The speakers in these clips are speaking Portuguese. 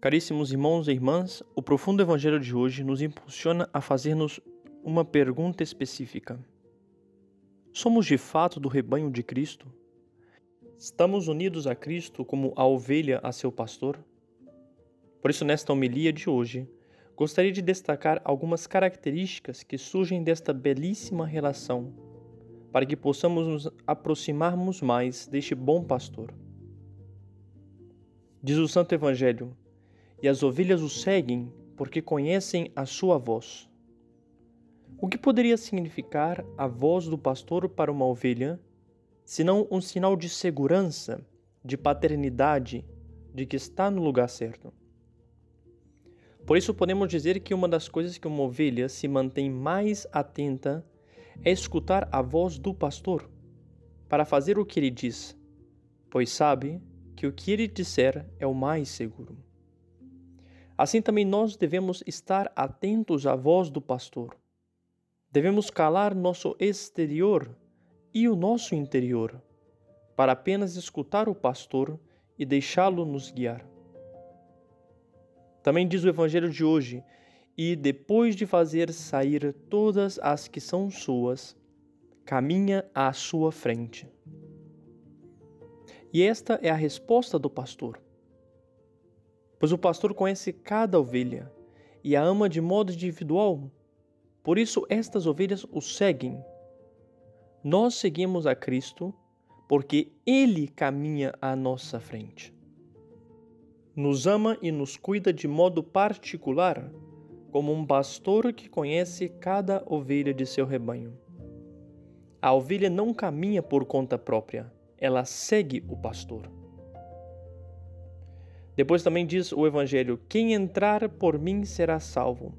Caríssimos irmãos e irmãs, o profundo evangelho de hoje nos impulsiona a fazer-nos uma pergunta específica. Somos de fato do rebanho de Cristo? Estamos unidos a Cristo como a ovelha a seu pastor? Por isso, nesta homilia de hoje, gostaria de destacar algumas características que surgem desta belíssima relação, para que possamos nos aproximarmos mais deste bom pastor. Diz o Santo Evangelho: e as ovelhas o seguem porque conhecem a sua voz. O que poderia significar a voz do pastor para uma ovelha, senão um sinal de segurança, de paternidade, de que está no lugar certo? Por isso, podemos dizer que uma das coisas que uma ovelha se mantém mais atenta é escutar a voz do pastor, para fazer o que ele diz, pois sabe que o que ele disser é o mais seguro. Assim também nós devemos estar atentos à voz do pastor. Devemos calar nosso exterior e o nosso interior, para apenas escutar o pastor e deixá-lo nos guiar. Também diz o Evangelho de hoje: E depois de fazer sair todas as que são suas, caminha à sua frente. E esta é a resposta do pastor pois o pastor conhece cada ovelha e a ama de modo individual. Por isso, estas ovelhas o seguem. Nós seguimos a Cristo porque Ele caminha à nossa frente. Nos ama e nos cuida de modo particular, como um pastor que conhece cada ovelha de seu rebanho. A ovelha não caminha por conta própria, ela segue o pastor. Depois também diz o Evangelho: Quem entrar por mim será salvo.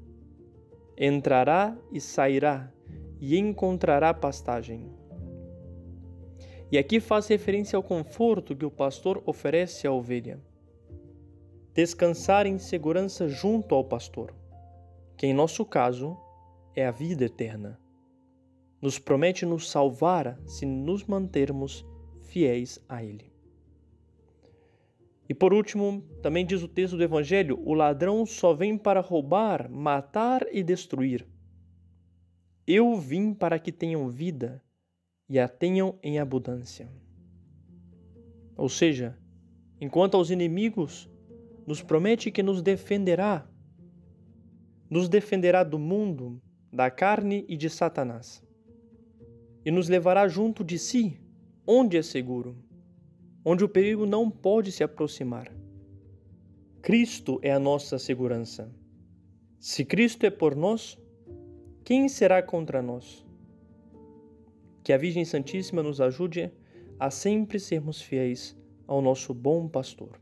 Entrará e sairá e encontrará pastagem. E aqui faz referência ao conforto que o pastor oferece à ovelha. Descansar em segurança junto ao pastor, que em nosso caso é a vida eterna. Nos promete nos salvar se nos mantermos fiéis a Ele. E por último, também diz o texto do Evangelho: o ladrão só vem para roubar, matar e destruir. Eu vim para que tenham vida e a tenham em abundância. Ou seja, enquanto aos inimigos nos promete que nos defenderá, nos defenderá do mundo, da carne e de Satanás, e nos levará junto de si, onde é seguro onde o perigo não pode se aproximar. Cristo é a nossa segurança. Se Cristo é por nós, quem será contra nós? Que a Virgem Santíssima nos ajude a sempre sermos fiéis ao nosso bom pastor.